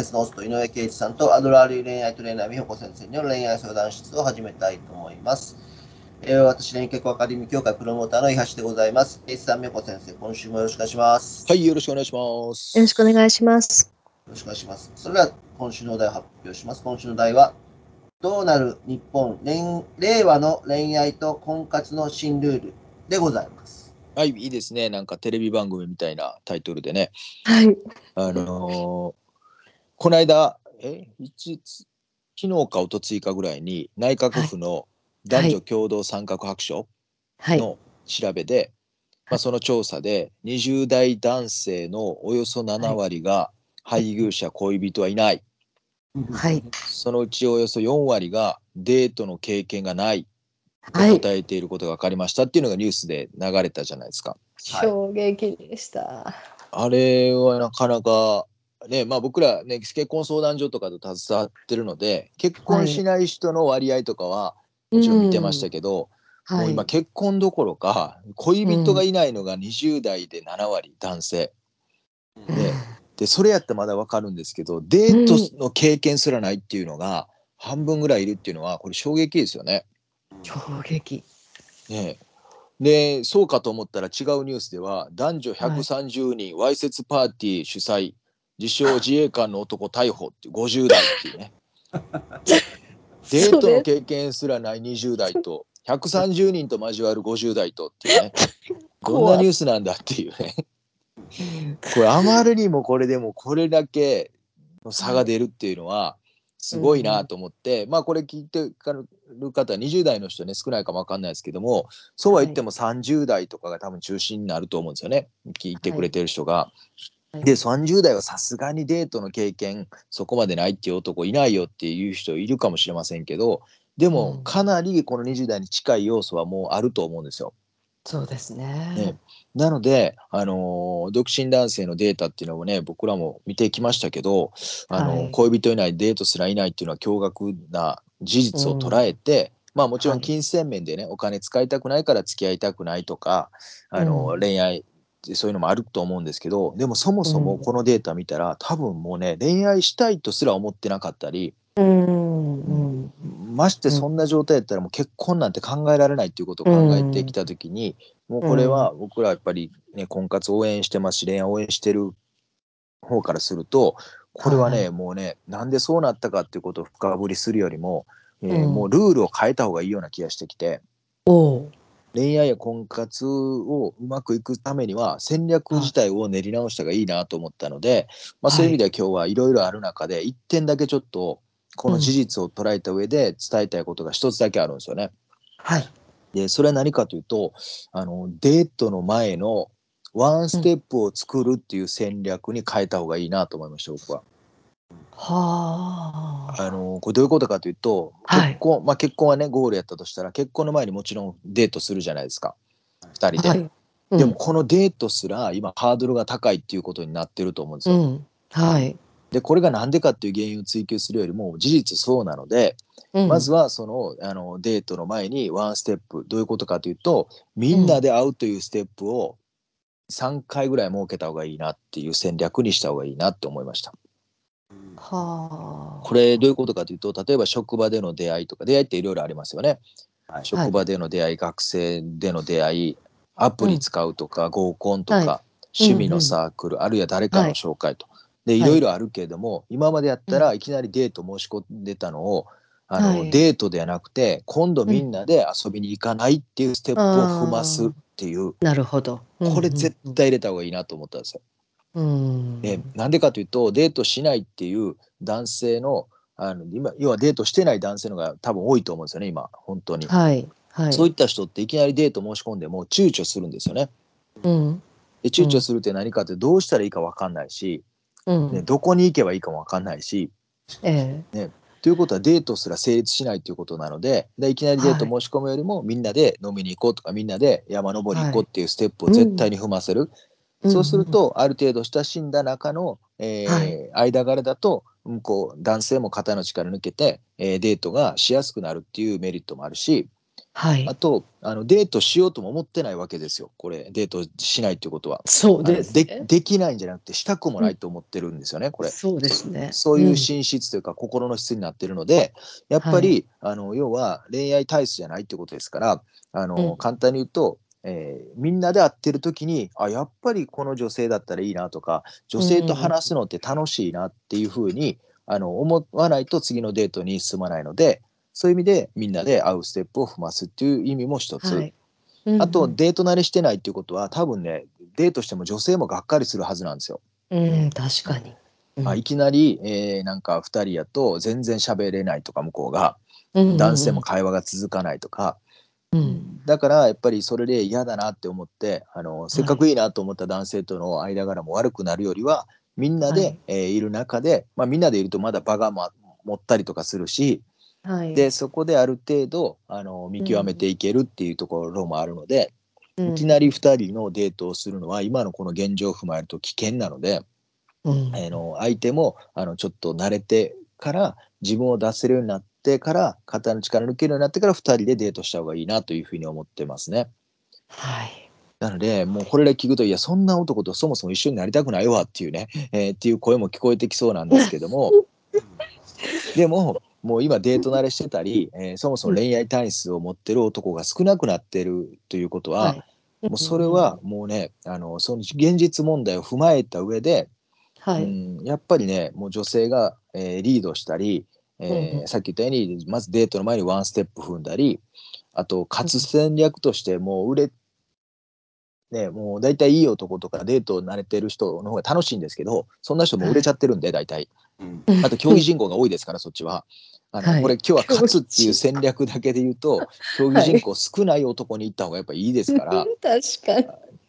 鉄のオスト井上圭一さんとアドラー流恋愛トレーナー美穂子先生による恋愛相談室を始めたいと思います。えー、私、連結アカデミー協会プロモーターの伊橋でございます。圭一さん、美穂子先生、今週もよろしくお願いします。はい、よろしくお願いします。よろしくお願いします。よろしくお願いします。それでは、今週のお題を発表します。今週の題は、どうなる日本令和の恋愛と婚活の新ルールでございます。はい、いいですね。なんかテレビ番組みたいなタイトルでね。はい。あのー、この間、え、一、昨日かおとついかぐらいに内閣府の男女共同参画白書の調べで、はい、まあ、その調査で20代男性のおよそ7割が配偶者、恋人はいない。はい。そのうちおよそ4割がデートの経験がない答えていることが分かりましたっていうのがニュースで流れたじゃないですか。衝撃でした。あれはなかなかねまあ僕らね結婚相談所とかと携わってるので結婚しない人の割合とかはもちろん見てましたけど、はい、もう今結婚どころか恋人がいないのが20代で7割男性。うん、ででそれやってまだ分かるんですけどデートの経験すらないっていうのが半分ぐらいいるっていうのはこれ衝撃ですよね。衝撃。ね。でそうかと思ったら違うニュースでは男女130人わいせつパーティー主催自称自衛官の男逮捕っていう50代っていうね。デートの経験すらない20代と130人と交わる50代とっていうね。どんなニュースなんだっていうね。これあまりにもこれでもこれだけの差が出るっていうのはすごいなと思って、うん、まあこれ聞いてる方20代の人ね少ないかも分かんないですけどもそうは言っても30代とかが多分中心になると思うんですよね。聞いてくれてる人が。はい、で30代はさすがにデートの経験そこまでないっていう男いないよっていう人いるかもしれませんけどでもかなりこの20代に近い要素はもうあると思うんですよ。そうですね。ね。なので、あのー、独身男性のデータっていうのもね僕らも見てきましたけど、あのーはい、恋人いないデートすらいないっていうのは驚愕な事実を捉えて、うん、まあもちろん金銭面でね、はい、お金使いたくないから付き合いたくないとか、あのー、恋愛そういうのもあると思うんですけどでもそもそもこのデータ見たら、多分もうね恋愛したいとすら思ってなかったり、うん。ましてそんな状態やったらもう結婚なんて考えられないっていうことを考えてきた時に、もうこれは僕らやっぱりね婚活応援してますし恋愛応援してる方からするとこれはね、はい、もうねなんでそうなったかっていうことを深掘りするよりも、えー、もうルールを変えた方がいいような気がしてきて。恋愛や婚活をうまくいくためには戦略自体を練り直した方がいいなと思ったので、まあ、そういう意味では今日はいろいろある中で1点だけちょっとこの事実を捉えた上で伝えたいことが一つだけあるんですよね。はい、でそれは何かというとあのデートの前のワンステップを作るっていう戦略に変えた方がいいなと思いました僕は。はあ。のこれどういうことかというと結婚、はい、まあ、結婚はねゴールやったとしたら結婚の前にもちろんデートするじゃないですか。2人で、はい。うん、でもこのデートすら今ハードルが高いっていうことになってると思うんですよ。うん、はい。でこれが何でかっていう原因を追求するよりも事実そうなので、うん、まずはそのあのデートの前にワンステップどういうことかというとみんなで会うというステップを3回ぐらい設けた方がいいなっていう戦略にした方がいいなって思いました。はあ、これどういうことかというと例えば職場での出会いとか出会いっていろいろありますよね。はい、職場での出会い、学生での出会いアプリ使うとか、うん、合コンとか、はい、趣味のサークル、うんうん、あるいは誰かの紹介と、でい。ろいろあるけれども、はい、今までやったらいきなりデート申し込んでたのを、あの、はい、デートではなくて今度みんなで遊びに行かないっていうステップを踏ますっていう、なるほど、これ絶対入れた方がいいなと思ったんですよ。うん、でなんでかというとデートしないっていう男性のあの今要はデートしてない男性のが多分多いと思うんですよね今本当に、はいはい、そういった人っていきなりデート申し込んでも躊躇するんですよね。うん、で躊躇するって何かってどうしたらいいか分かんないし、うん。ね、どこに行けばいいかも分かんないし、ええ。ね、ということはデートすら成立しないということなのででいきなりデート申し込むよりも、みんなで飲みに行こうとかみんなで山登り行こうっていうステップを絶対に踏ませる、うん、そうすると、ある程度親しんだ中の、えーはい、間柄だと向こう男性も肩の力抜けて、えー、デートがしやすくなるっていうメリットもあるしはいあ。とあのデートしようとも思ってないわけですよこれデートしないっていうことは。そうですね。できないんじゃなくてしたくもないと思ってるんですよねこれ。そうですね。そういう心質というか心の質になってるので、やっぱり、あの要は恋愛体質じゃないってことですからあの、うん簡単に言うと、えーみんなで会ってる時にあやっぱりこの女性だったらいいなとか女性と話すのって楽しいなっていうふうにあの思わないと次のデートに進まないのでそういう意味でみんなで会うステップを踏ますっていう意味も一つ。はい。うんあと、デート慣れしてないっていうことは多分ねデートしても女性もがっかりするはずなんですよ。うん、確かに。うんまあ、いきなり、えーなんか2人やと全然喋れないとか向こうがうんうんうん男性も会話が続かないとか、うん。だからやっぱりそれで嫌だなって思ってあのせっかくいいなと思った男性との間柄も悪くなるよりはみんなで、はいえーいる中で、まあ、みんなでいるとまだ場がま持ったりとかするしはい。でそこである程度あの見極めていけるっていうところもあるので、うんいきなり2人のデートをするのは今のこの現状を踏まえると危険なので。うんあの相手もあのちょっと慣れてから自分を出せるようになってから肩の力抜けるようになってから2人でデートした方がいいなというふうに思ってますね。はい。なのでもうこれで聞くといやそんな男とそもそも一緒になりたくないわっていうね、えーっていう声も聞こえてきそうなんですけども でももう今デート慣れしてたり、えーそもそも恋愛体質を持ってる男が少なくなってるということは、はいもうそれはもうねあのその現実問題を踏まえた上ではい。うん、やっぱりねもう女性が、えーリードしたり、えーさっき言ったようにまずデートの前にワンステップ踏んだりあと勝つ戦略としてもう売れねもう大体いい男とかデート慣れてる人の方が楽しいんですけどそんな人も売れちゃってるんで大体。あと競技人口が多いですからそっちは。あのはい。これ今日は勝つっていう戦略だけで言うと競技人口少ない男に行った方がやっぱいいですから。確かに。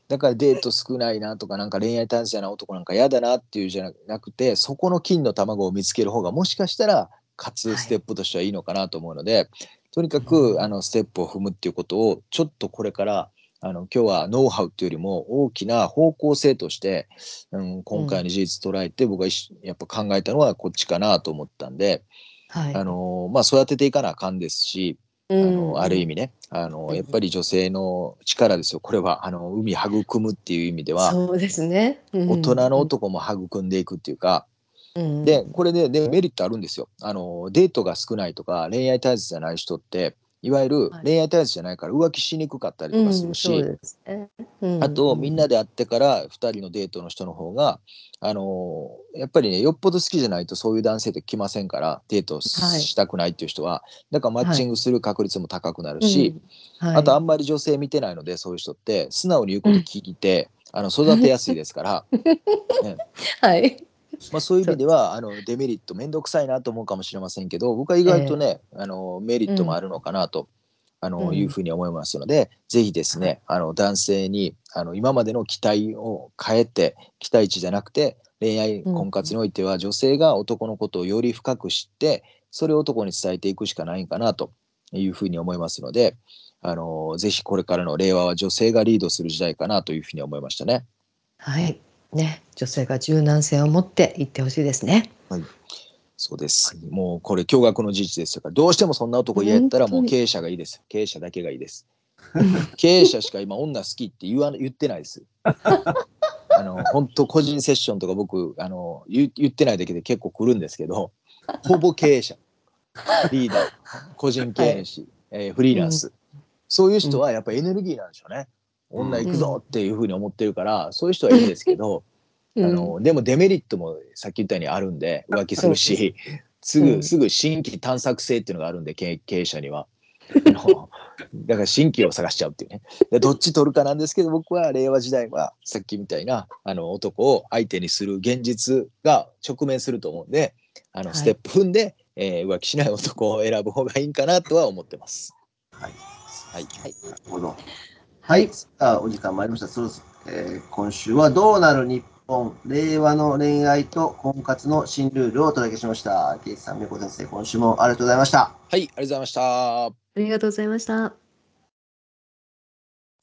だからデート少ないなとかなんか恋愛対象な男なんか嫌だなっていうじゃなくてそこの金の卵を見つける方がもしかしたら勝つステップとしてはいいのかなと思うので、とにかくあのステップを踏むっていうことをちょっとこれからあの今日はノウハウっていうよりも大きな方向性として、うん、今回の事実捉えて僕が一緒やっぱ考えたのはこっちかなと思ったんで、はい。あのまあ育てていかなあかんですし、あのある意味ねあのうん。やっぱり女性の力ですよ。これはあの海育むっていう意味ではそうですね。大大人の男も育んでいくっていうか、うん。でこれででメリットあるんですよ。あのデートが少ないとか恋愛体質じゃない人っていわゆるはい。恋愛体質じゃないから浮気しにくかったりとかするし、うんそうですね。うん。あとみんなで会ってから2人のデートの人の方があのやっぱりねよっぽど好きじゃないとそういう男性って来ませんからデートし,、はい。たくないっていう人はだからマッチングする確率も高くなるうん。し、はい。あとあんまり女性見てないのでそういう人って素直に言うこと聞いて、あの育てやすいですから、ね。はい。まあ、そういう意味ではあのデメリット面倒くさいなと思うかもしれませんけど僕は意外とね、あのメリットもあるのかなと、あのうん。いうふうに思いますのでぜひですね、あの男性にあの今までの期待を変えて期待値じゃなくて恋愛うん。婚活においては女性が男のことをより深く知ってそれを男に伝えていくしかないんかなというふうに思いますのであのぜひこれからの令和は女性がリードする時代かなというふうに思いましたね。はい。ね、女性が柔軟性を持っていってほしいですね。そうです。もうこれ驚愕の事実ですから、どうしてもそんな男嫌やったらもう経営者がいいです。経営者だけがいいです。経営者しか今女好きって言わ言ってないです。あの本当個人セッションとか僕あの言言ってないだけで結構来るんですけど、ほぼ経営者、リーダー、個人経営主、えーフリーランス、そういう人はやっぱエネルギーなんでしょうね。女行くぞっていうふうに思ってるから、そういう人はいいんですけど、あのでもデメリットもさっき言ったようにあるんで浮気するしすぐ、うん。すぐ新規探索性っていうのがあるんで経経営者には。あの だから新規を探しちゃうっていうね。でどっち取るかなんですけど僕は令和時代はさっきみたいなあの男を相手にする現実が直面すると思うんであのはい。ステップ踏んで、えー浮気しない男を選ぶ方がいいんかなとは思ってます。はい。はい、なるほど。はい。さあ、お時間参りました。そろそろ、えー今週はどうなる日本、令和の恋愛と婚活の新ルールをお届けしました。ケイチさん、みこ先生、今週もありがとうございました。はい、ありがとうございました。ありがとうございました。